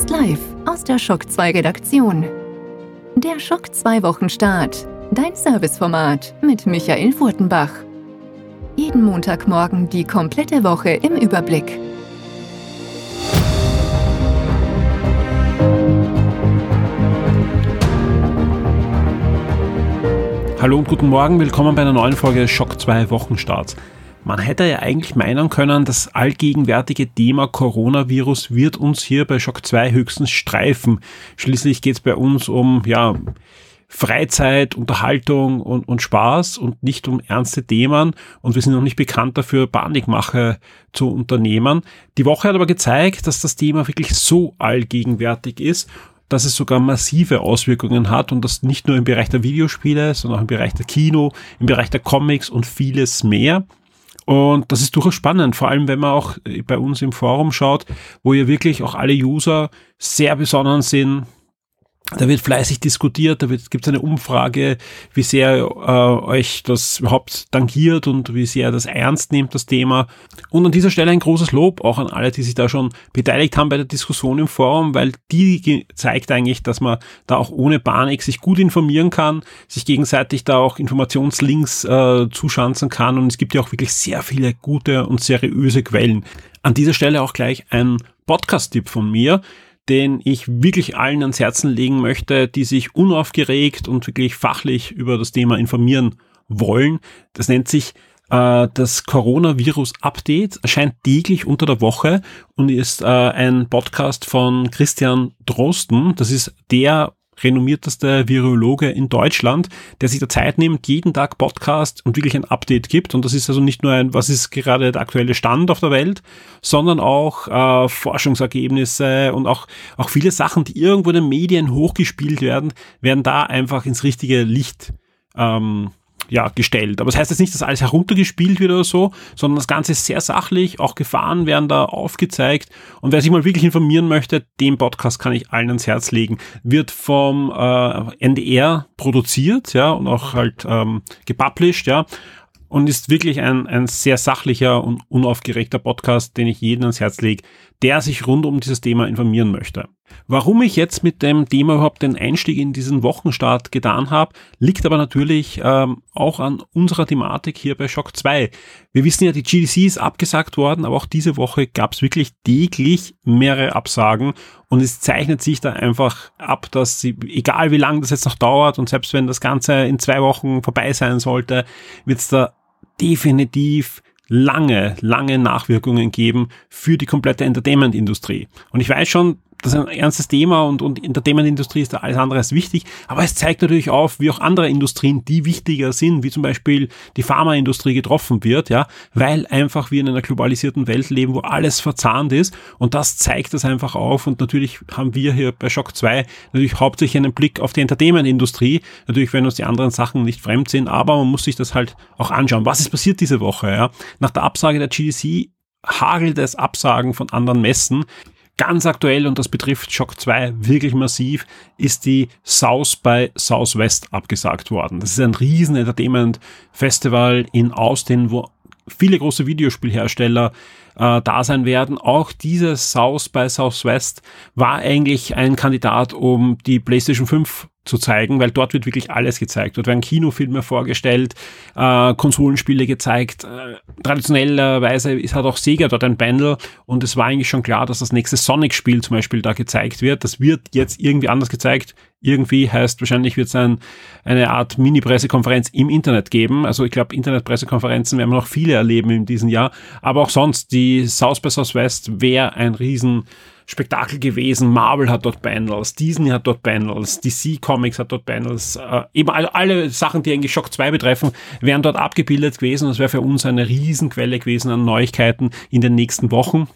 Jetzt live aus der Schock 2 Redaktion. Der Schock 2 Wochenstart. Dein Serviceformat mit Michael Furtenbach. Jeden Montagmorgen die komplette Woche im Überblick. Hallo und guten Morgen, willkommen bei einer neuen Folge Schock 2 Wochenstarts. Man hätte ja eigentlich meinen können, das allgegenwärtige Thema Coronavirus wird uns hier bei Shock 2 höchstens streifen. Schließlich geht es bei uns um ja, Freizeit, Unterhaltung und, und Spaß und nicht um ernste Themen. Und wir sind noch nicht bekannt dafür, Panikmache zu unternehmen. Die Woche hat aber gezeigt, dass das Thema wirklich so allgegenwärtig ist dass es sogar massive Auswirkungen hat und das nicht nur im Bereich der Videospiele, sondern auch im Bereich der Kino, im Bereich der Comics und vieles mehr. Und das ist durchaus spannend, vor allem wenn man auch bei uns im Forum schaut, wo ja wirklich auch alle User sehr besonnen sind, da wird fleißig diskutiert, da gibt es eine Umfrage, wie sehr äh, euch das überhaupt tangiert und wie sehr das ernst nimmt, das Thema. Und an dieser Stelle ein großes Lob auch an alle, die sich da schon beteiligt haben bei der Diskussion im Forum, weil die zeigt eigentlich, dass man da auch ohne Panik sich gut informieren kann, sich gegenseitig da auch Informationslinks äh, zuschanzen kann und es gibt ja auch wirklich sehr viele gute und seriöse Quellen. An dieser Stelle auch gleich ein Podcast-Tipp von mir den ich wirklich allen ans Herzen legen möchte, die sich unaufgeregt und wirklich fachlich über das Thema informieren wollen. Das nennt sich äh, das Coronavirus Update, erscheint täglich unter der Woche und ist äh, ein Podcast von Christian Drosten. Das ist der renommierteste Virologe in Deutschland, der sich der Zeit nimmt, jeden Tag Podcast und wirklich ein Update gibt. Und das ist also nicht nur ein, was ist gerade der aktuelle Stand auf der Welt, sondern auch äh, Forschungsergebnisse und auch, auch viele Sachen, die irgendwo in den Medien hochgespielt werden, werden da einfach ins richtige Licht ähm, ja, gestellt. Aber das heißt jetzt nicht, dass alles heruntergespielt wird oder so, sondern das Ganze ist sehr sachlich, auch Gefahren werden da aufgezeigt. Und wer sich mal wirklich informieren möchte, den Podcast kann ich allen ans Herz legen. Wird vom äh, NDR produziert, ja, und auch halt ähm, gepublished, ja und ist wirklich ein, ein sehr sachlicher und unaufgeregter Podcast, den ich jedem ans Herz lege, der sich rund um dieses Thema informieren möchte. Warum ich jetzt mit dem Thema überhaupt den Einstieg in diesen Wochenstart getan habe, liegt aber natürlich ähm, auch an unserer Thematik hier bei Shock 2. Wir wissen ja, die GDC ist abgesagt worden, aber auch diese Woche gab es wirklich täglich mehrere Absagen und es zeichnet sich da einfach ab, dass sie, egal wie lange das jetzt noch dauert und selbst wenn das Ganze in zwei Wochen vorbei sein sollte, wird es da definitiv lange, lange Nachwirkungen geben für die komplette Entertainment-Industrie. Und ich weiß schon, das ist ein ernstes Thema und, und Entertainment-Industrie ist da alles andere als wichtig. Aber es zeigt natürlich auf, wie auch andere Industrien, die wichtiger sind, wie zum Beispiel die Pharmaindustrie getroffen wird, ja, weil einfach wir in einer globalisierten Welt leben, wo alles verzahnt ist. Und das zeigt das einfach auf. Und natürlich haben wir hier bei Shock 2 natürlich hauptsächlich einen Blick auf die Entertainment-Industrie. Natürlich, wenn uns die anderen Sachen nicht fremd sind, aber man muss sich das halt auch anschauen. Was ist passiert diese Woche, ja? Nach der Absage der GDC hagelt es Absagen von anderen Messen. Ganz aktuell, und das betrifft Shock 2 wirklich massiv, ist die South by Southwest abgesagt worden. Das ist ein riesen Entertainment-Festival in Austin, wo viele große Videospielhersteller äh, da sein werden. Auch dieses South by Southwest war eigentlich ein Kandidat, um die PlayStation 5 zu zeigen, weil dort wird wirklich alles gezeigt. Dort werden Kinofilme vorgestellt, äh, Konsolenspiele gezeigt. Äh, traditionellerweise hat auch Sega dort ein Bundle und es war eigentlich schon klar, dass das nächste Sonic-Spiel zum Beispiel da gezeigt wird. Das wird jetzt irgendwie anders gezeigt. Irgendwie heißt wahrscheinlich wird es ein, eine Art Mini-Pressekonferenz im Internet geben. Also ich glaube, Internet-Pressekonferenzen werden wir noch viele erleben in diesem Jahr. Aber auch sonst, die South by Southwest wäre ein riesen Spektakel gewesen. Marvel hat dort Panels, Disney hat dort Panels, DC Comics hat dort Panels. Äh, eben alle, alle Sachen, die eigentlich Shock 2 betreffen, wären dort abgebildet gewesen. Das wäre für uns eine Riesenquelle gewesen an Neuigkeiten in den nächsten Wochen.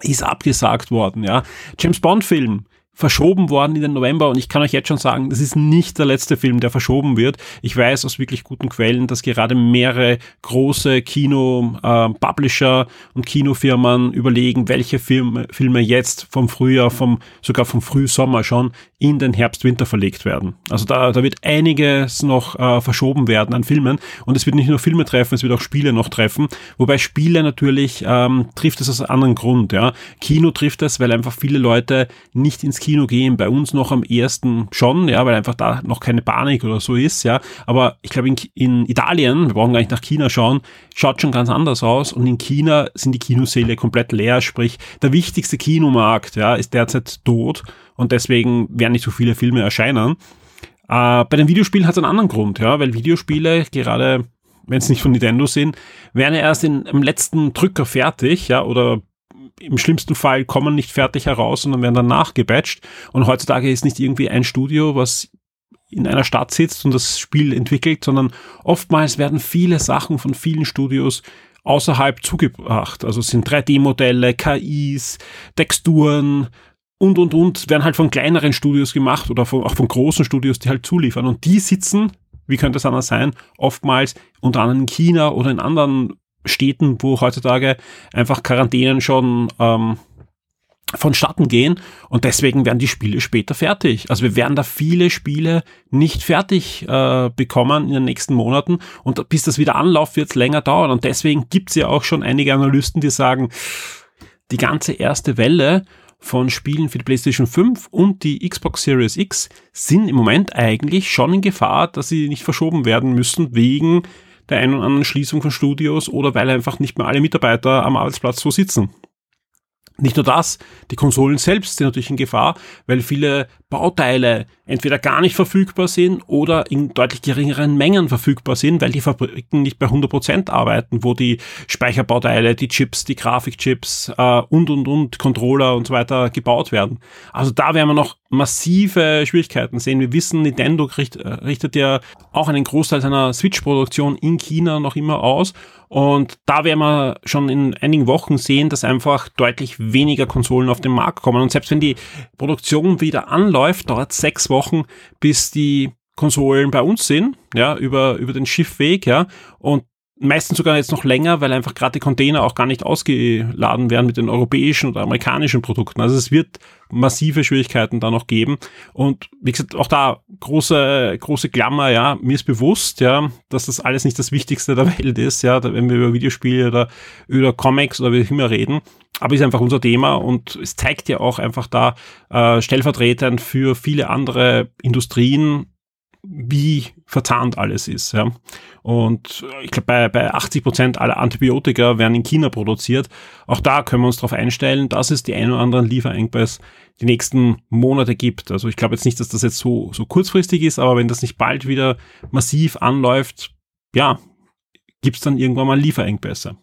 Ist abgesagt worden, ja. James Bond Film verschoben worden in den November und ich kann euch jetzt schon sagen, das ist nicht der letzte Film, der verschoben wird. Ich weiß aus wirklich guten Quellen, dass gerade mehrere große Kino-Publisher äh, und Kinofirmen überlegen, welche Filme, Filme jetzt vom Frühjahr, vom, sogar vom Frühsommer schon in den Herbst-Winter verlegt werden. Also da, da wird einiges noch äh, verschoben werden an Filmen und es wird nicht nur Filme treffen, es wird auch Spiele noch treffen, wobei Spiele natürlich ähm, trifft es aus einem anderen Grund. Ja. Kino trifft es, weil einfach viele Leute nicht ins Kino gehen, bei uns noch am ersten schon, ja, weil einfach da noch keine Panik oder so ist, ja. Aber ich glaube in, in Italien, wir brauchen gar nicht nach China schauen, schaut schon ganz anders aus und in China sind die Kinosäle komplett leer, sprich der wichtigste Kinomarkt, ja, ist derzeit tot und deswegen werden nicht so viele Filme erscheinen. Äh, bei den Videospielen hat es einen anderen Grund, ja, weil Videospiele gerade wenn es nicht von Nintendo sind, werden erst in, im letzten Drücker fertig, ja, oder im schlimmsten Fall kommen nicht fertig heraus, sondern werden dann nachgebatcht. Und heutzutage ist nicht irgendwie ein Studio, was in einer Stadt sitzt und das Spiel entwickelt, sondern oftmals werden viele Sachen von vielen Studios außerhalb zugebracht. Also es sind 3D-Modelle, KIs, Texturen, und, und, und, werden halt von kleineren Studios gemacht oder von, auch von großen Studios, die halt zuliefern. Und die sitzen, wie könnte es anders sein, oftmals unter anderem in China oder in anderen Städten, wo heutzutage einfach Quarantänen schon ähm, vonstatten gehen. Und deswegen werden die Spiele später fertig. Also wir werden da viele Spiele nicht fertig äh, bekommen in den nächsten Monaten. Und bis das wieder anläuft, wird es länger dauern. Und deswegen gibt es ja auch schon einige Analysten, die sagen, die ganze erste Welle von Spielen für die PlayStation 5 und die Xbox Series X sind im Moment eigentlich schon in Gefahr, dass sie nicht verschoben werden müssen wegen der einen oder anderen Schließung von Studios oder weil einfach nicht mehr alle Mitarbeiter am Arbeitsplatz so sitzen. Nicht nur das, die Konsolen selbst sind natürlich in Gefahr, weil viele Bauteile entweder gar nicht verfügbar sind oder in deutlich geringeren Mengen verfügbar sind, weil die Fabriken nicht bei 100% arbeiten, wo die Speicherbauteile, die Chips, die Grafikchips äh, und, und, und, Controller und so weiter gebaut werden. Also da werden wir noch massive Schwierigkeiten sehen. Wir wissen, Nintendo richtet, äh, richtet ja auch einen Großteil seiner Switch-Produktion in China noch immer aus und da werden wir schon in einigen Wochen sehen, dass einfach deutlich weniger Konsolen auf den Markt kommen. Und selbst wenn die Produktion wieder anläuft, dauert sechs Wochen, bis die Konsolen bei uns sind, ja, über, über den Schiffweg, ja. Und meistens sogar jetzt noch länger, weil einfach gerade die Container auch gar nicht ausgeladen werden mit den europäischen oder amerikanischen Produkten. Also es wird massive Schwierigkeiten da noch geben. Und wie gesagt, auch da große, große Klammer, ja, mir ist bewusst, ja, dass das alles nicht das Wichtigste der Welt ist, ja, wenn wir über Videospiele oder über Comics oder wie auch immer reden. Aber ist einfach unser Thema und es zeigt ja auch einfach da äh, stellvertretend für viele andere Industrien, wie verzahnt alles ist. Ja. Und ich glaube, bei, bei 80 Prozent aller Antibiotika werden in China produziert. Auch da können wir uns darauf einstellen, dass es die ein oder anderen Lieferengpässe die nächsten Monate gibt. Also ich glaube jetzt nicht, dass das jetzt so, so kurzfristig ist, aber wenn das nicht bald wieder massiv anläuft, ja, gibt es dann irgendwann mal Lieferengpässe.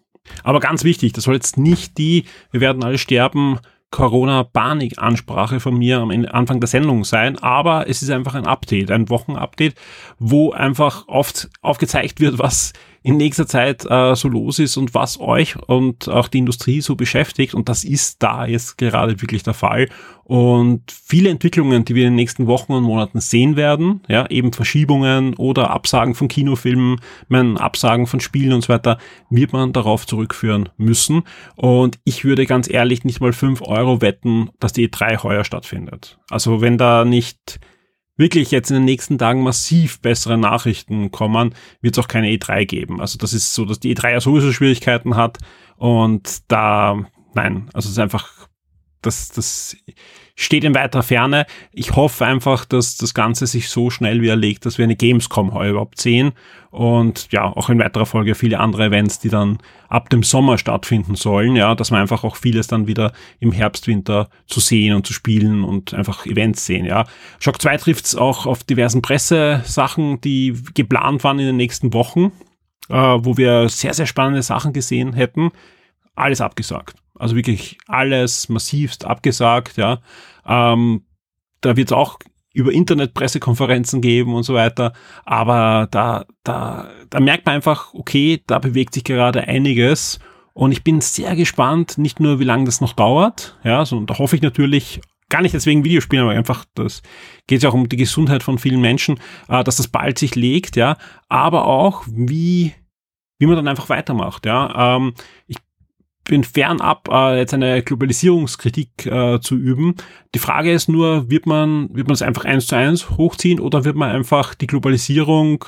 Aber ganz wichtig, das soll jetzt nicht die, wir werden alle sterben, Corona-Panik-Ansprache von mir am Anfang der Sendung sein, aber es ist einfach ein Update, ein Wochenupdate, wo einfach oft aufgezeigt wird, was in nächster Zeit äh, so los ist und was euch und auch die Industrie so beschäftigt. Und das ist da jetzt gerade wirklich der Fall. Und viele Entwicklungen, die wir in den nächsten Wochen und Monaten sehen werden, ja, eben Verschiebungen oder Absagen von Kinofilmen, mein, Absagen von Spielen und so weiter, wird man darauf zurückführen müssen. Und ich würde ganz ehrlich nicht mal fünf Euro wetten, dass die E3 heuer stattfindet. Also wenn da nicht wirklich jetzt in den nächsten Tagen massiv bessere Nachrichten kommen, wird es auch keine E3 geben. Also das ist so, dass die E3 ja sowieso Schwierigkeiten hat und da, nein, also es ist einfach, das, das steht in weiter Ferne. Ich hoffe einfach, dass das Ganze sich so schnell widerlegt, dass wir eine Gamescom heuer überhaupt sehen und ja, auch in weiterer Folge viele andere Events, die dann ab dem Sommer stattfinden sollen, ja, dass man einfach auch vieles dann wieder im Herbst, Winter zu sehen und zu spielen und einfach Events sehen, ja. Shock 2 trifft es auch auf diversen Pressesachen, die geplant waren in den nächsten Wochen, äh, wo wir sehr, sehr spannende Sachen gesehen hätten. Alles abgesagt. Also wirklich alles massivst abgesagt, ja. Ähm, da wird es auch über Internet-Pressekonferenzen geben und so weiter. Aber da, da, da merkt man einfach, okay, da bewegt sich gerade einiges. Und ich bin sehr gespannt, nicht nur wie lange das noch dauert, ja, sondern da hoffe ich natürlich gar nicht deswegen Videospielen, aber einfach, das geht ja auch um die Gesundheit von vielen Menschen, äh, dass das bald sich legt, ja, aber auch wie, wie man dann einfach weitermacht, ja. Ähm, ich bin fernab, äh, jetzt eine Globalisierungskritik äh, zu üben. Die Frage ist nur, wird man, wird man es einfach eins zu eins hochziehen oder wird man einfach die Globalisierung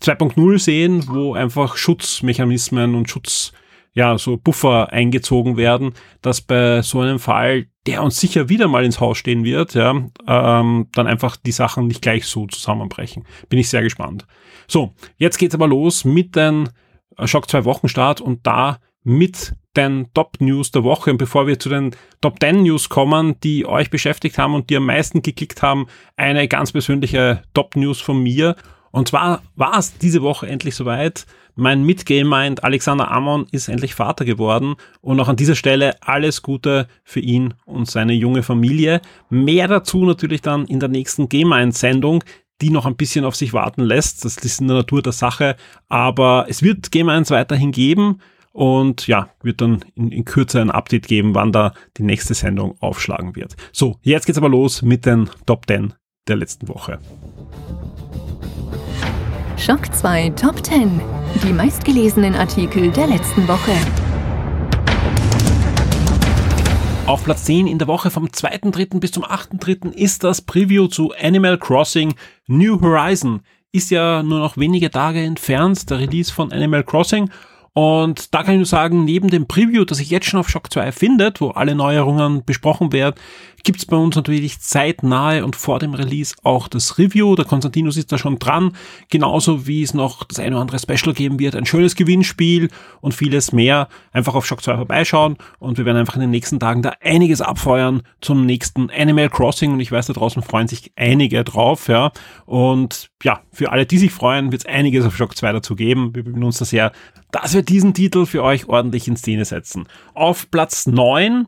2.0 sehen, wo einfach Schutzmechanismen und Schutz, ja, so Buffer eingezogen werden, dass bei so einem Fall, der uns sicher wieder mal ins Haus stehen wird, ja, ähm, dann einfach die Sachen nicht gleich so zusammenbrechen. Bin ich sehr gespannt. So, jetzt geht's aber los mit den Schock 2 Wochenstart und da mit den Top News der Woche. Und bevor wir zu den Top 10 News kommen, die euch beschäftigt haben und die am meisten geklickt haben, eine ganz persönliche Top News von mir. Und zwar war es diese Woche endlich soweit. Mein Mitgame Mind Alexander Amon ist endlich Vater geworden und auch an dieser Stelle alles Gute für ihn und seine junge Familie. Mehr dazu natürlich dann in der nächsten Game Mind Sendung, die noch ein bisschen auf sich warten lässt. Das ist in der Natur der Sache, aber es wird Game 1 weiterhin geben und ja, wird dann in, in Kürze ein Update geben, wann da die nächste Sendung aufschlagen wird. So, jetzt geht's aber los mit den Top 10 der letzten Woche. Schock 2 Top 10. Die meistgelesenen Artikel der letzten Woche. Auf Platz 10 in der Woche vom 2.3. bis zum 8.3. ist das Preview zu Animal Crossing New Horizon. Ist ja nur noch wenige Tage entfernt, der Release von Animal Crossing. Und da kann ich nur sagen, neben dem Preview, das sich jetzt schon auf Shock 2 findet, wo alle Neuerungen besprochen werden, gibt es bei uns natürlich zeitnahe und vor dem Release auch das Review. Der Konstantinus ist da schon dran, genauso wie es noch das eine oder andere Special geben wird, ein schönes Gewinnspiel und vieles mehr. Einfach auf Shock 2 vorbeischauen und wir werden einfach in den nächsten Tagen da einiges abfeuern zum nächsten Animal Crossing und ich weiß, da draußen freuen sich einige drauf, ja. Und ja, für alle, die sich freuen, wird es einiges auf Shock 2 dazu geben. Wir bemühen uns da sehr, dass wir diesen Titel für euch ordentlich in Szene setzen. Auf Platz 9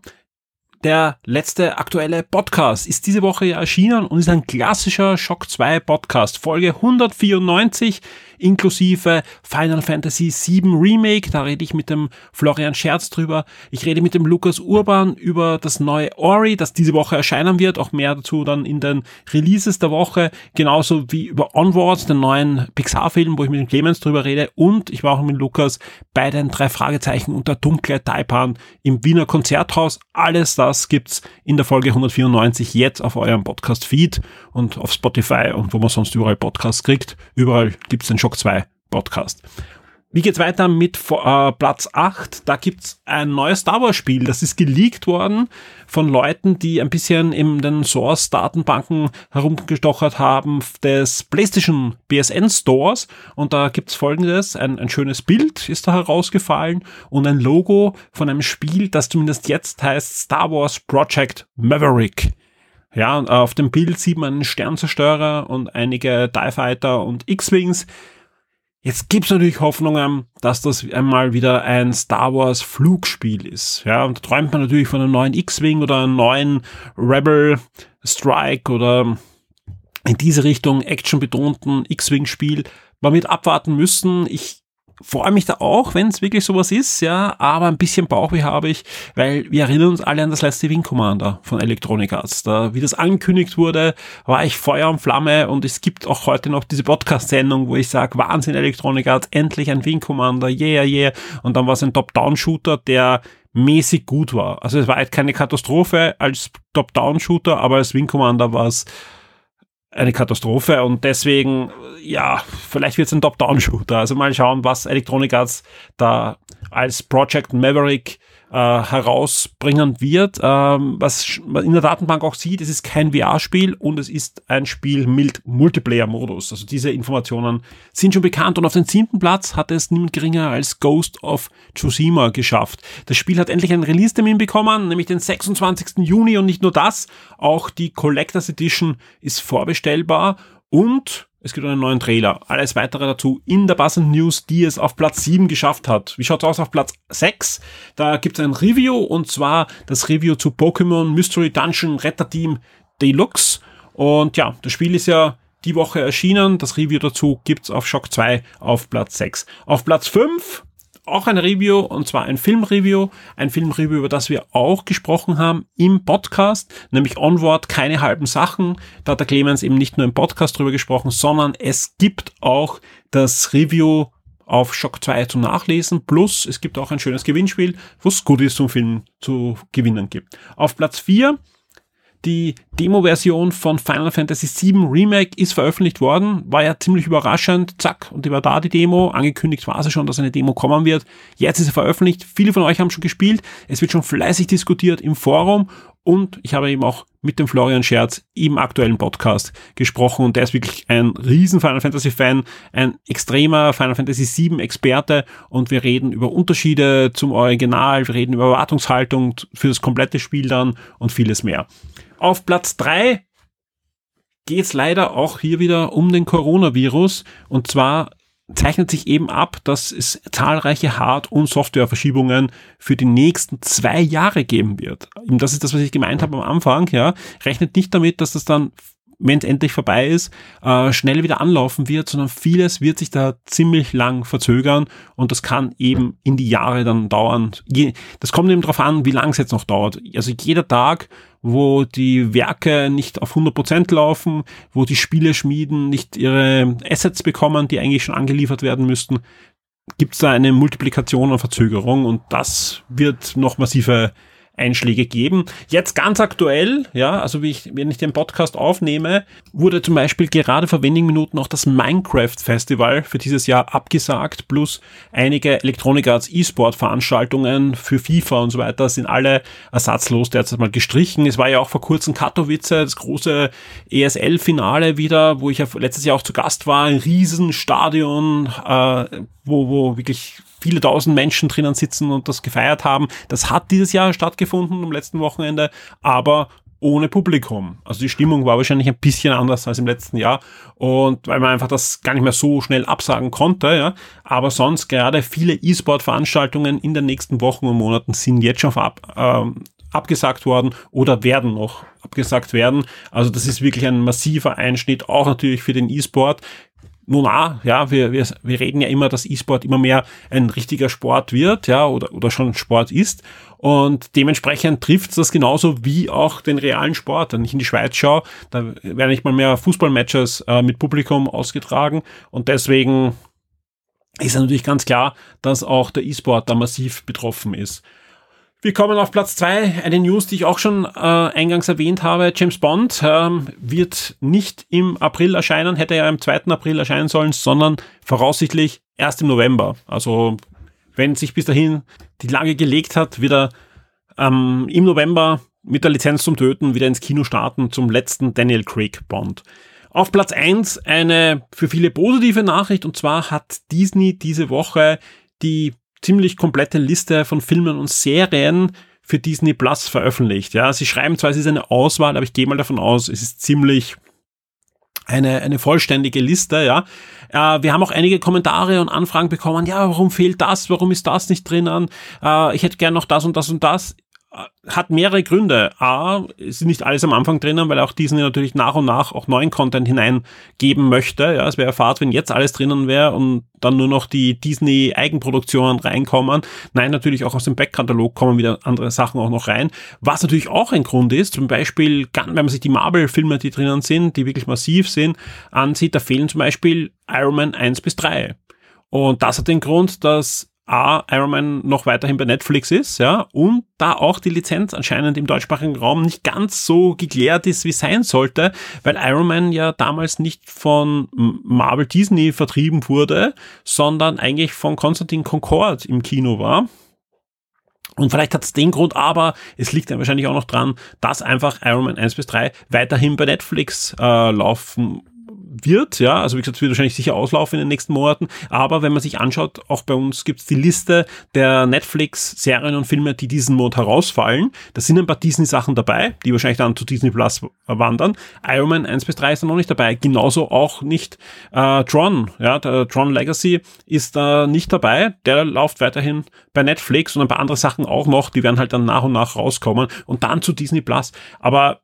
der letzte aktuelle Podcast ist diese Woche erschienen und ist ein klassischer Shock 2 Podcast. Folge 194 inklusive Final Fantasy VII Remake. Da rede ich mit dem Florian Scherz drüber. Ich rede mit dem Lukas Urban über das neue Ori, das diese Woche erscheinen wird. Auch mehr dazu dann in den Releases der Woche. Genauso wie über Onwards, den neuen Pixar-Film, wo ich mit dem Clemens drüber rede. Und ich war auch mit Lukas bei den drei Fragezeichen und der dunkle Taipan im Wiener Konzerthaus. Alles das gibt's in der Folge 194 jetzt auf eurem Podcast-Feed und auf Spotify und wo man sonst überall Podcasts kriegt. Überall gibt's den Shock 2 Podcast. Wie geht's weiter mit äh, Platz 8? Da gibt's ein neues Star Wars Spiel. Das ist geleakt worden von Leuten, die ein bisschen in den Source-Datenbanken herumgestochert haben des PlayStation BSN Stores. Und da gibt's folgendes. Ein, ein schönes Bild ist da herausgefallen und ein Logo von einem Spiel, das zumindest jetzt heißt Star Wars Project Maverick. Ja, auf dem Bild sieht man einen Sternzerstörer und einige TIE Fighter und X-Wings. Jetzt gibt's natürlich Hoffnungen, dass das einmal wieder ein Star Wars Flugspiel ist. Ja, und da träumt man natürlich von einem neuen X-Wing oder einem neuen Rebel Strike oder in diese Richtung actionbetonten X-Wing-Spiel. Man wird abwarten müssen. Ich freue mich da auch, wenn es wirklich sowas ist, ja, aber ein bisschen Bauchweh habe ich, weil wir erinnern uns alle an das letzte Wing Commander von Electronic Arts. Da, wie das angekündigt wurde, war ich Feuer und Flamme und es gibt auch heute noch diese Podcast-Sendung, wo ich sage, Wahnsinn Electronic Arts, endlich ein Wing Commander, yeah, yeah. Und dann war es ein Top-Down-Shooter, der mäßig gut war. Also es war halt keine Katastrophe als Top-Down-Shooter, aber als Wing Commander war es eine Katastrophe und deswegen, ja, vielleicht wird es ein Top-Down-Shooter. Also mal schauen, was Electronic Arts da als Project Maverick äh, herausbringen wird. Ähm, was man in der Datenbank auch sieht, es ist kein VR-Spiel und es ist ein Spiel mit Multiplayer-Modus. Also diese Informationen sind schon bekannt und auf den siebten Platz hat es niemand geringer als Ghost of Tsushima geschafft. Das Spiel hat endlich einen Release-Termin bekommen, nämlich den 26. Juni und nicht nur das, auch die Collectors Edition ist vorbestellbar und es gibt einen neuen Trailer. Alles weitere dazu in der Buzzend News, die es auf Platz 7 geschafft hat. Wie schaut's aus auf Platz 6? Da gibt es ein Review und zwar das Review zu Pokémon Mystery Dungeon Retter Team Deluxe. Und ja, das Spiel ist ja die Woche erschienen. Das Review dazu gibt's auf Shock 2 auf Platz 6. Auf Platz 5 auch ein Review und zwar ein Filmreview, ein Filmreview, über das wir auch gesprochen haben im Podcast, nämlich Onward, keine halben Sachen. Da hat der Clemens eben nicht nur im Podcast drüber gesprochen, sondern es gibt auch das Review auf Shock 2 zum Nachlesen. Plus es gibt auch ein schönes Gewinnspiel, wo es Goodies zum Film zu gewinnen gibt. Auf Platz 4 die Demo-Version von Final Fantasy VII Remake ist veröffentlicht worden. War ja ziemlich überraschend. Zack, und die war da, die Demo. Angekündigt war sie schon, dass eine Demo kommen wird. Jetzt ist sie veröffentlicht. Viele von euch haben schon gespielt. Es wird schon fleißig diskutiert im Forum. Und ich habe eben auch mit dem Florian Scherz im aktuellen Podcast gesprochen. Und der ist wirklich ein riesen Final Fantasy Fan, ein extremer Final Fantasy VII Experte. Und wir reden über Unterschiede zum Original. Wir reden über Erwartungshaltung für das komplette Spiel dann und vieles mehr. Auf Platz drei geht es leider auch hier wieder um den Coronavirus. Und zwar zeichnet sich eben ab, dass es zahlreiche Hard- und Softwareverschiebungen für die nächsten zwei Jahre geben wird. Das ist das, was ich gemeint habe am Anfang. Ja, rechnet nicht damit, dass das dann wenn es endlich vorbei ist, äh, schnell wieder anlaufen wird, sondern vieles wird sich da ziemlich lang verzögern und das kann eben in die Jahre dann dauern. Das kommt eben darauf an, wie lang es jetzt noch dauert. Also jeder Tag, wo die Werke nicht auf 100% laufen, wo die Spiele schmieden nicht ihre Assets bekommen, die eigentlich schon angeliefert werden müssten, gibt es da eine Multiplikation und Verzögerung? Und das wird noch massive Einschläge geben. Jetzt ganz aktuell, ja, also wie ich, wenn ich den Podcast aufnehme, wurde zum Beispiel gerade vor wenigen Minuten auch das Minecraft Festival für dieses Jahr abgesagt, plus einige Electronic Arts E-Sport Veranstaltungen für FIFA und so weiter sind alle ersatzlos derzeit mal gestrichen. Es war ja auch vor kurzem Katowice, das große ESL-Finale wieder, wo ich ja letztes Jahr auch zu Gast war, ein Riesenstadion, äh, wo, wo wirklich viele tausend Menschen drinnen sitzen und das gefeiert haben. Das hat dieses Jahr stattgefunden am letzten Wochenende, aber ohne Publikum. Also die Stimmung war wahrscheinlich ein bisschen anders als im letzten Jahr und weil man einfach das gar nicht mehr so schnell absagen konnte, ja. Aber sonst gerade viele E-Sport-Veranstaltungen in den nächsten Wochen und Monaten sind jetzt schon ab, ähm, abgesagt worden oder werden noch abgesagt werden. Also das ist wirklich ein massiver Einschnitt, auch natürlich für den E-Sport nun ah, ja, wir, wir, wir reden ja immer, dass E-Sport immer mehr ein richtiger Sport wird, ja, oder, oder schon Sport ist. Und dementsprechend trifft das genauso wie auch den realen Sport. Wenn ich in die Schweiz schaue, da werden nicht mal mehr Fußballmatches äh, mit Publikum ausgetragen. Und deswegen ist natürlich ganz klar, dass auch der E-Sport da massiv betroffen ist. Wir kommen auf Platz zwei. Eine News, die ich auch schon äh, eingangs erwähnt habe. James Bond ähm, wird nicht im April erscheinen, hätte ja am 2. April erscheinen sollen, sondern voraussichtlich erst im November. Also wenn sich bis dahin die Lage gelegt hat, wieder ähm, im November mit der Lizenz zum Töten wieder ins Kino starten zum letzten Daniel Craig Bond. Auf Platz eins eine für viele positive Nachricht und zwar hat Disney diese Woche die ziemlich komplette Liste von Filmen und Serien für Disney Plus veröffentlicht. Ja, sie schreiben zwar, es ist eine Auswahl, aber ich gehe mal davon aus, es ist ziemlich eine, eine vollständige Liste, ja. Äh, wir haben auch einige Kommentare und Anfragen bekommen, ja, warum fehlt das, warum ist das nicht drinnen, äh, ich hätte gern noch das und das und das hat mehrere Gründe. A, ist nicht alles am Anfang drinnen, weil auch Disney natürlich nach und nach auch neuen Content hineingeben möchte. Ja, es wäre Fahrt, wenn jetzt alles drinnen wäre und dann nur noch die Disney Eigenproduktionen reinkommen. Nein, natürlich auch aus dem Backkatalog kommen wieder andere Sachen auch noch rein. Was natürlich auch ein Grund ist, zum Beispiel, wenn man sich die Marvel-Filme, die drinnen sind, die wirklich massiv sind, ansieht, da fehlen zum Beispiel Iron Man 1 bis 3. Und das hat den Grund, dass A, Iron Man noch weiterhin bei Netflix ist, ja, und da auch die Lizenz anscheinend im deutschsprachigen Raum nicht ganz so geklärt ist, wie sein sollte, weil Iron Man ja damals nicht von Marvel Disney vertrieben wurde, sondern eigentlich von Konstantin Concord im Kino war. Und vielleicht hat es den Grund, aber es liegt dann wahrscheinlich auch noch dran, dass einfach Iron Man 1 bis 3 weiterhin bei Netflix äh, laufen wird. Ja, also wie gesagt, es wird wahrscheinlich sicher auslaufen in den nächsten Monaten. Aber wenn man sich anschaut, auch bei uns gibt es die Liste der Netflix-Serien und Filme, die diesen Monat herausfallen. Da sind ein paar Disney-Sachen dabei, die wahrscheinlich dann zu Disney Plus wandern. Iron Man 1 bis 3 ist da noch nicht dabei. Genauso auch nicht äh, Tron. Ja, der Tron Legacy ist da nicht dabei. Der läuft weiterhin bei Netflix und ein paar andere Sachen auch noch. Die werden halt dann nach und nach rauskommen und dann zu Disney Plus. Aber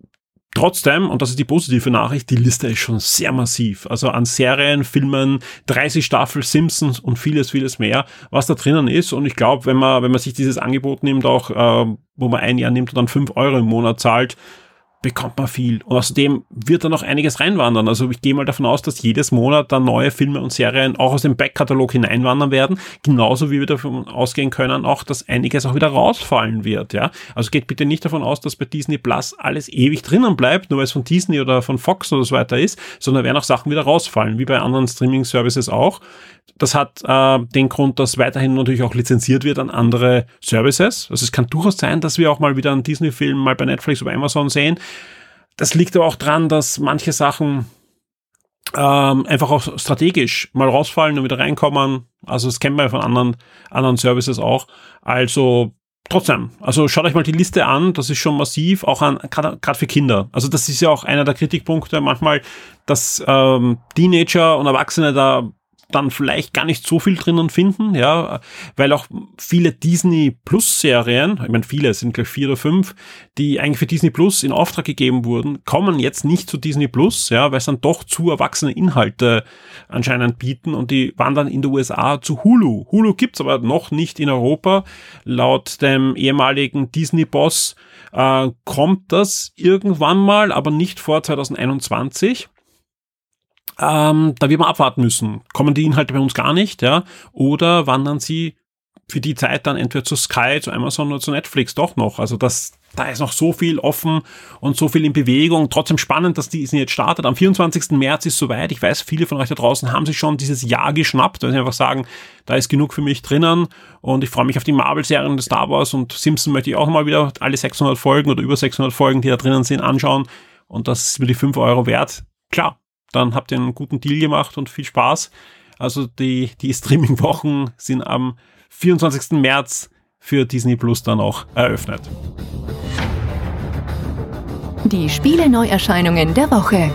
Trotzdem, und das ist die positive Nachricht, die Liste ist schon sehr massiv. Also an Serien, Filmen, 30 Staffel Simpsons und vieles, vieles mehr, was da drinnen ist. Und ich glaube, wenn man, wenn man sich dieses Angebot nimmt, auch äh, wo man ein Jahr nimmt und dann fünf Euro im Monat zahlt, bekommt man viel. Und außerdem wird da noch einiges reinwandern. Also ich gehe mal davon aus, dass jedes Monat dann neue Filme und Serien auch aus dem Backkatalog hineinwandern werden. Genauso wie wir davon ausgehen können, auch, dass einiges auch wieder rausfallen wird. Ja, Also geht bitte nicht davon aus, dass bei Disney Plus alles ewig drinnen bleibt, nur weil es von Disney oder von Fox oder so weiter ist, sondern werden auch Sachen wieder rausfallen, wie bei anderen Streaming-Services auch. Das hat äh, den Grund, dass weiterhin natürlich auch lizenziert wird an andere Services. Also es kann durchaus sein, dass wir auch mal wieder einen Disney-Film mal bei Netflix oder Amazon sehen. Das liegt aber auch dran, dass manche Sachen ähm, einfach auch strategisch mal rausfallen und wieder reinkommen. Also das kennen wir von anderen, anderen Services auch. Also trotzdem, also schaut euch mal die Liste an, das ist schon massiv, auch gerade für Kinder. Also das ist ja auch einer der Kritikpunkte manchmal, dass ähm, Teenager und Erwachsene da dann vielleicht gar nicht so viel drinnen finden, ja, weil auch viele Disney Plus Serien, ich meine viele, sind gleich vier oder fünf, die eigentlich für Disney Plus in Auftrag gegeben wurden, kommen jetzt nicht zu Disney Plus, ja, weil es dann doch zu erwachsene Inhalte anscheinend bieten und die wandern in der USA zu Hulu. Hulu gibt's aber noch nicht in Europa. Laut dem ehemaligen Disney Boss äh, kommt das irgendwann mal, aber nicht vor 2021. Ähm, da wird man abwarten müssen. Kommen die Inhalte bei uns gar nicht, ja? Oder wandern sie für die Zeit dann entweder zu Sky, zu Amazon oder zu Netflix doch noch. Also das, da ist noch so viel offen und so viel in Bewegung. Trotzdem spannend, dass Disney jetzt startet. Am 24. März ist soweit. Ich weiß, viele von euch da draußen haben sich schon dieses Jahr geschnappt, weil sie einfach sagen, da ist genug für mich drinnen. Und ich freue mich auf die Marvel-Serien des Star Wars und Simpson möchte ich auch mal wieder alle 600 Folgen oder über 600 Folgen, die da drinnen sind, anschauen. Und das ist mir die 5 Euro wert. Klar, dann habt ihr einen guten Deal gemacht und viel Spaß. Also die, die Streaming-Wochen sind am 24. März für Disney Plus dann auch eröffnet. Die Spiele-Neuerscheinungen der Woche.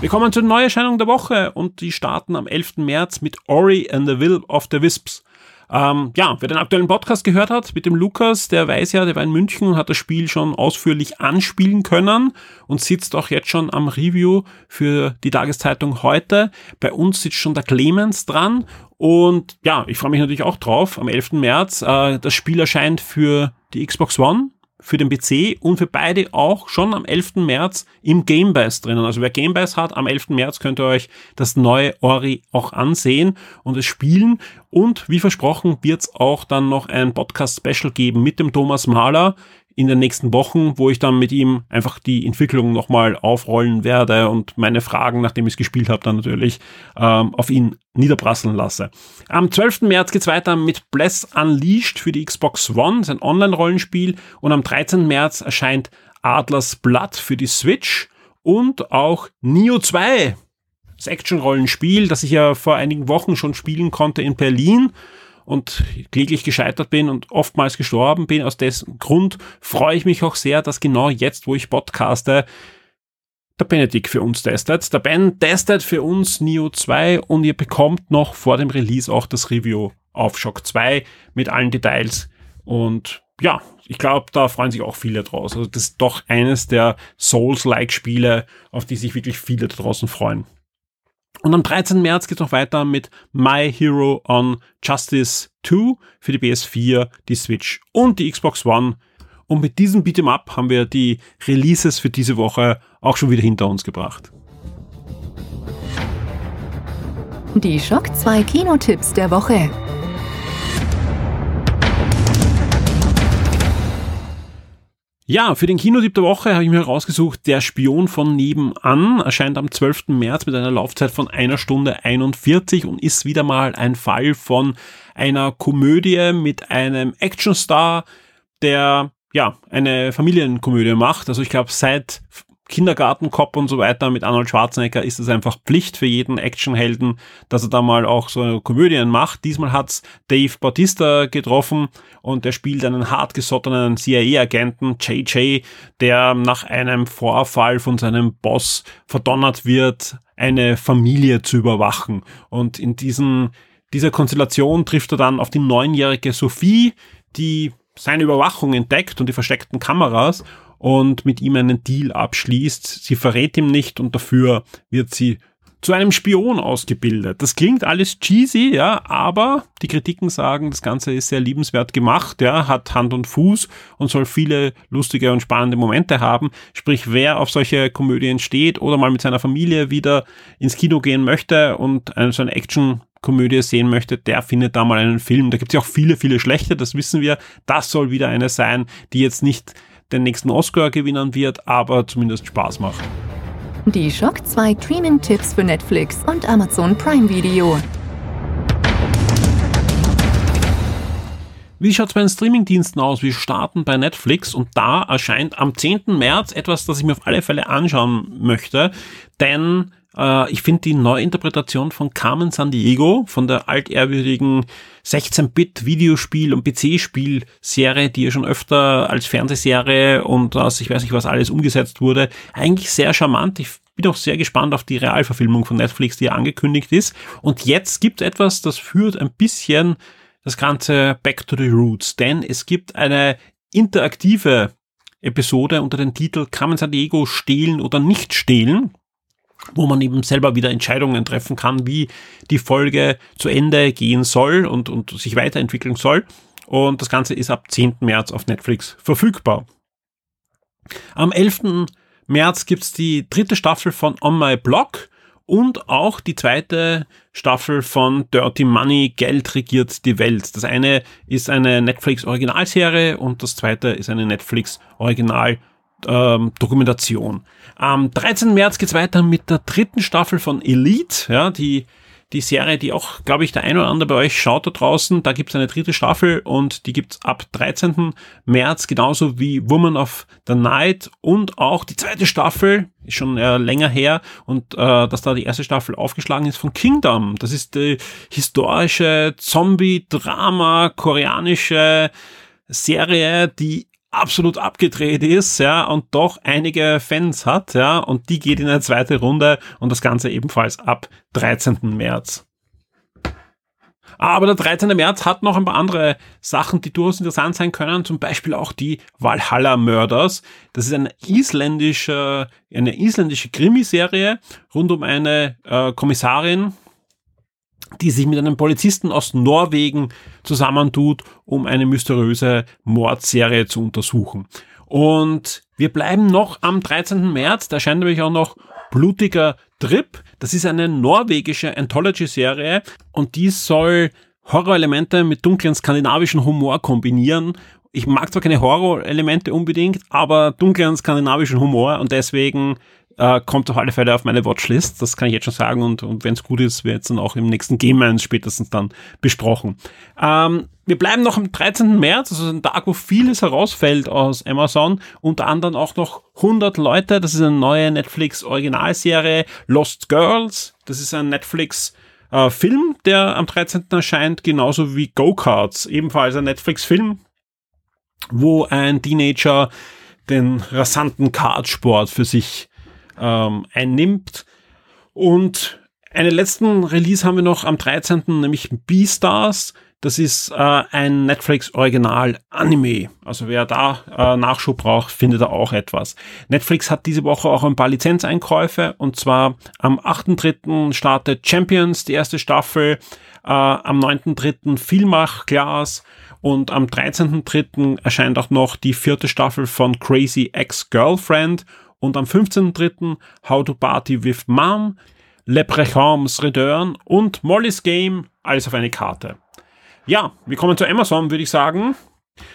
Wir kommen zur Neuerscheinung der Woche und die starten am 11. März mit Ori and the Will of the Wisps. Ähm, ja, wer den aktuellen Podcast gehört hat mit dem Lukas, der weiß ja, der war in München und hat das Spiel schon ausführlich anspielen können und sitzt auch jetzt schon am Review für die Tageszeitung heute. Bei uns sitzt schon der Clemens dran und ja, ich freue mich natürlich auch drauf. Am 11. März, äh, das Spiel erscheint für die Xbox One für den PC und für beide auch schon am 11. März im Game Pass drinnen. Also wer Game Pass hat, am 11. März könnt ihr euch das neue Ori auch ansehen und es spielen. Und wie versprochen wird es auch dann noch ein Podcast-Special geben mit dem Thomas Mahler in den nächsten Wochen, wo ich dann mit ihm einfach die Entwicklung nochmal aufrollen werde und meine Fragen, nachdem ich es gespielt habe, dann natürlich ähm, auf ihn niederprasseln lasse. Am 12. März geht's weiter mit Bless Unleashed für die Xbox One, sein Online-Rollenspiel. Und am 13. März erscheint Adlers Blood für die Switch und auch Neo 2, das Action-Rollenspiel, das ich ja vor einigen Wochen schon spielen konnte in Berlin und kläglich gescheitert bin und oftmals gestorben bin. Aus dessen Grund freue ich mich auch sehr, dass genau jetzt, wo ich podcaste, der Benedikt für uns testet. Der Ben testet für uns Neo 2 und ihr bekommt noch vor dem Release auch das Review auf Shock 2 mit allen Details. Und ja, ich glaube, da freuen sich auch viele draus. Also das ist doch eines der Souls-like Spiele, auf die sich wirklich viele da draußen freuen. Und am 13. März geht es noch weiter mit My Hero on Justice 2 für die PS4, die Switch und die Xbox One. Und mit diesem Beat'em Up haben wir die Releases für diese Woche auch schon wieder hinter uns gebracht. Die Schock 2 Kinotipps der Woche. Ja, für den Kinotipp der Woche habe ich mir herausgesucht, Der Spion von nebenan erscheint am 12. März mit einer Laufzeit von einer Stunde 41 und ist wieder mal ein Fall von einer Komödie mit einem Actionstar, der ja eine Familienkomödie macht. Also ich glaube, seit Kindergartenkopf und so weiter mit Arnold Schwarzenegger ist es einfach Pflicht für jeden Actionhelden, dass er da mal auch so Komödien macht. Diesmal hat's Dave Bautista getroffen und der spielt einen hartgesottenen CIA-Agenten, JJ, der nach einem Vorfall von seinem Boss verdonnert wird, eine Familie zu überwachen. Und in diesen, dieser Konstellation trifft er dann auf die neunjährige Sophie, die seine Überwachung entdeckt und die versteckten Kameras und mit ihm einen Deal abschließt. Sie verrät ihm nicht und dafür wird sie zu einem Spion ausgebildet. Das klingt alles cheesy, ja, aber die Kritiken sagen, das Ganze ist sehr liebenswert gemacht, ja, hat Hand und Fuß und soll viele lustige und spannende Momente haben. Sprich, wer auf solche Komödien steht oder mal mit seiner Familie wieder ins Kino gehen möchte und eine, so eine Action Komödie sehen möchte, der findet da mal einen Film. Da gibt es ja auch viele, viele schlechte, das wissen wir. Das soll wieder eine sein, die jetzt nicht den nächsten Oscar gewinnen wird, aber zumindest Spaß macht. Die Schock 2 Streaming-Tipps für Netflix und Amazon Prime Video. Wie schaut es bei den Streamingdiensten aus? Wir starten bei Netflix und da erscheint am 10. März etwas, das ich mir auf alle Fälle anschauen möchte, denn äh, ich finde die Neuinterpretation von Carmen San Diego, von der altehrwürdigen 16-Bit-Videospiel- und PC-Spiel-Serie, die ja schon öfter als Fernsehserie und aus ich weiß nicht was alles umgesetzt wurde, eigentlich sehr charmant. Ich bin auch sehr gespannt auf die Realverfilmung von Netflix, die ja angekündigt ist. Und jetzt gibt es etwas, das führt ein bisschen das Ganze back to the roots, denn es gibt eine interaktive Episode unter dem Titel Carmen San Diego stehlen oder nicht stehlen wo man eben selber wieder Entscheidungen treffen kann, wie die Folge zu Ende gehen soll und, und sich weiterentwickeln soll. Und das Ganze ist ab 10. März auf Netflix verfügbar. Am 11. März gibt's die dritte Staffel von On My Blog und auch die zweite Staffel von Dirty Money, Geld regiert die Welt. Das eine ist eine Netflix Originalserie und das zweite ist eine Netflix Original ähm, Dokumentation. Am 13. März geht's weiter mit der dritten Staffel von Elite, ja, die die Serie, die auch, glaube ich, der ein oder andere bei euch schaut da draußen. Da gibt's eine dritte Staffel und die gibt's ab 13. März, genauso wie Woman of the Night und auch die zweite Staffel, ist schon äh, länger her und äh, dass da die erste Staffel aufgeschlagen ist von Kingdom. Das ist die historische Zombie-Drama, koreanische Serie, die absolut abgedreht ist, ja, und doch einige Fans hat, ja, und die geht in eine zweite Runde und das Ganze ebenfalls ab 13. März. Aber der 13. März hat noch ein paar andere Sachen, die durchaus interessant sein können, zum Beispiel auch die Valhalla Murders. Das ist eine isländische, eine isländische Krimiserie rund um eine äh, Kommissarin, die sich mit einem Polizisten aus Norwegen zusammentut, um eine mysteriöse Mordserie zu untersuchen. Und wir bleiben noch am 13. März, da erscheint nämlich auch noch Blutiger Trip. Das ist eine norwegische Anthology-Serie und die soll Horrorelemente mit dunklen skandinavischen Humor kombinieren. Ich mag zwar keine Horrorelemente unbedingt, aber dunklen skandinavischen Humor und deswegen äh, kommt auf alle Fälle auf meine Watchlist. Das kann ich jetzt schon sagen. Und, und wenn es gut ist, wird es dann auch im nächsten Game Man spätestens dann besprochen. Ähm, wir bleiben noch am 13. März, also ein Tag, wo vieles herausfällt aus Amazon. Unter anderem auch noch 100 Leute. Das ist eine neue Netflix Originalserie. Lost Girls. Das ist ein Netflix äh, Film, der am 13. erscheint. Genauso wie Go-Karts. Ebenfalls ein Netflix Film, wo ein Teenager den rasanten Kartsport für sich ähm, einnimmt. Und einen letzten Release haben wir noch am 13., nämlich Beastars. Das ist äh, ein Netflix Original Anime. Also wer da äh, Nachschub braucht, findet da auch etwas. Netflix hat diese Woche auch ein paar Lizenzeinkäufe und zwar am 8.3. startet Champions, die erste Staffel, äh, am 9.3. Filmach Glas und am 13.3. erscheint auch noch die vierte Staffel von Crazy Ex-Girlfriend und am 15.03. How to Party with Mom, Leprechauns Return und Molly's Game, alles auf eine Karte. Ja, wir kommen zu Amazon, würde ich sagen.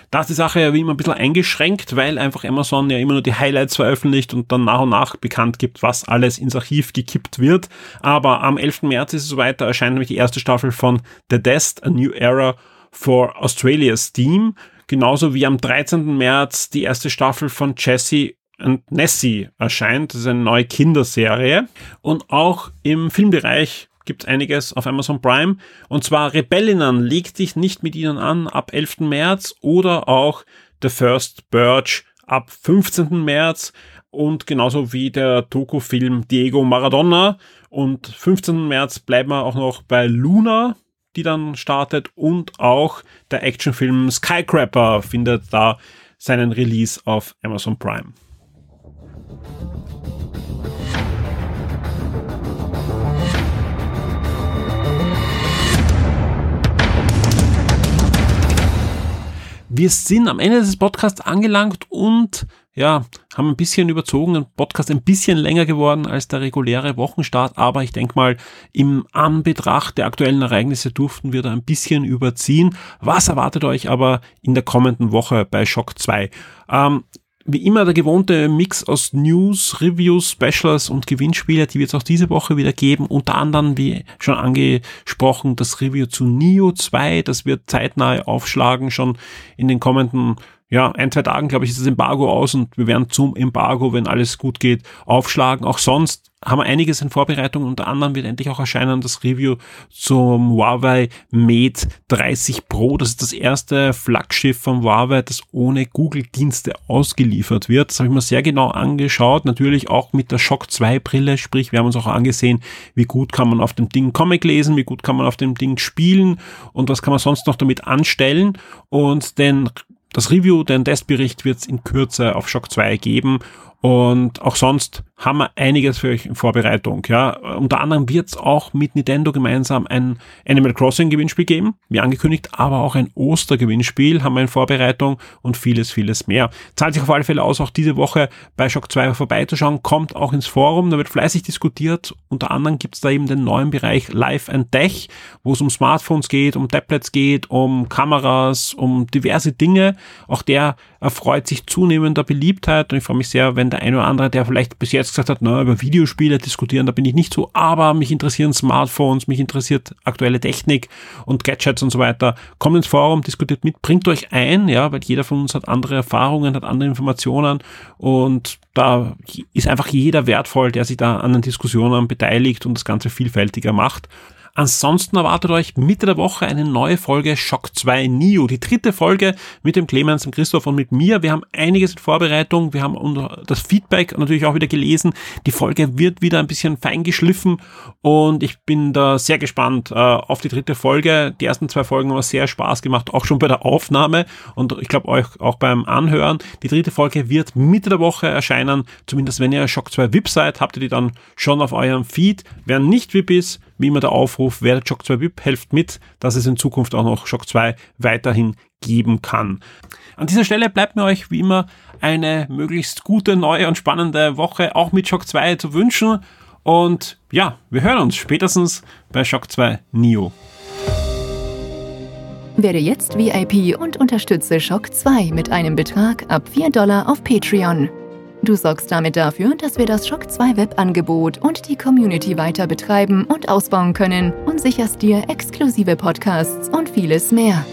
Da ist die Sache ja wie immer ein bisschen eingeschränkt, weil einfach Amazon ja immer nur die Highlights veröffentlicht und dann nach und nach bekannt gibt, was alles ins Archiv gekippt wird. Aber am 11. März ist es soweit, da erscheint nämlich die erste Staffel von The Dest, A New Era for Australia's Team. Genauso wie am 13. März die erste Staffel von Jesse and Nessie erscheint. Das ist eine neue Kinderserie. Und auch im Filmbereich gibt es einiges auf Amazon Prime. Und zwar Rebellinnen, leg dich nicht mit ihnen an ab 11. März oder auch The First Birch ab 15. März und genauso wie der Doku-Film Diego Maradona. Und 15. März bleiben wir auch noch bei Luna. Die dann startet und auch der Actionfilm Skycrapper findet da seinen Release auf Amazon Prime. Wir sind am Ende des Podcasts angelangt und ja, haben ein bisschen überzogen, ein Podcast ein bisschen länger geworden als der reguläre Wochenstart, aber ich denke mal, im Anbetracht der aktuellen Ereignisse durften wir da ein bisschen überziehen. Was erwartet euch aber in der kommenden Woche bei Shock 2? Ähm, wie immer der gewohnte Mix aus News, Reviews, Specials und Gewinnspiele, die wird es auch diese Woche wieder geben. Unter anderem, wie schon angesprochen, das Review zu Neo 2. Das wird zeitnah aufschlagen, schon in den kommenden ja, ein, zwei Tagen, glaube ich, ist das Embargo aus und wir werden zum Embargo, wenn alles gut geht, aufschlagen. Auch sonst haben wir einiges in Vorbereitung. Unter anderem wird endlich auch erscheinen das Review zum Huawei Mate 30 Pro. Das ist das erste Flaggschiff von Huawei, das ohne Google-Dienste ausgeliefert wird. Das habe ich mir sehr genau angeschaut. Natürlich auch mit der Shock 2 Brille. Sprich, wir haben uns auch angesehen, wie gut kann man auf dem Ding Comic lesen, wie gut kann man auf dem Ding spielen und was kann man sonst noch damit anstellen. Und den das Review, den Testbericht wird es in Kürze auf Shock 2 geben und auch sonst haben wir einiges für euch in Vorbereitung. Ja, unter anderem wird es auch mit Nintendo gemeinsam ein Animal Crossing Gewinnspiel geben, wie angekündigt, aber auch ein Ostergewinnspiel haben wir in Vorbereitung und vieles, vieles mehr. Zahlt sich auf alle Fälle aus, auch diese Woche bei Shock 2 vorbeizuschauen, kommt auch ins Forum, da wird fleißig diskutiert. Unter anderem gibt es da eben den neuen Bereich Live and Tech, wo es um Smartphones geht, um Tablets geht, um Kameras, um diverse Dinge. Auch der erfreut sich zunehmender Beliebtheit und ich freue mich sehr, wenn der eine oder andere, der vielleicht bis jetzt gesagt hat, na, über Videospiele diskutieren, da bin ich nicht so, aber mich interessieren Smartphones, mich interessiert aktuelle Technik und Gadgets und so weiter. Kommt ins Forum, diskutiert mit, bringt euch ein, ja, weil jeder von uns hat andere Erfahrungen, hat andere Informationen und da ist einfach jeder wertvoll, der sich da an den Diskussionen beteiligt und das Ganze vielfältiger macht. Ansonsten erwartet euch Mitte der Woche eine neue Folge Shock 2 Neo. Die dritte Folge mit dem Clemens, dem Christoph und mit mir. Wir haben einiges in Vorbereitung. Wir haben das Feedback natürlich auch wieder gelesen. Die Folge wird wieder ein bisschen fein geschliffen und ich bin da sehr gespannt äh, auf die dritte Folge. Die ersten zwei Folgen haben sehr Spaß gemacht, auch schon bei der Aufnahme und ich glaube euch auch beim Anhören. Die dritte Folge wird Mitte der Woche erscheinen. Zumindest wenn ihr Shock 2 VIP seid, habt ihr die dann schon auf eurem Feed. Wer nicht VIP ist, wie immer der Aufruf, werdet Shock 2 VIP, helft mit, dass es in Zukunft auch noch Shock 2 weiterhin geben kann. An dieser Stelle bleibt mir euch wie immer eine möglichst gute, neue und spannende Woche auch mit Shock 2 zu wünschen. Und ja, wir hören uns spätestens bei Shock 2 Neo. Werde jetzt VIP und unterstütze Shock 2 mit einem Betrag ab 4 Dollar auf Patreon. Du sorgst damit dafür, dass wir das Shock 2 Webangebot und die Community weiter betreiben und ausbauen können und sicherst dir exklusive Podcasts und vieles mehr.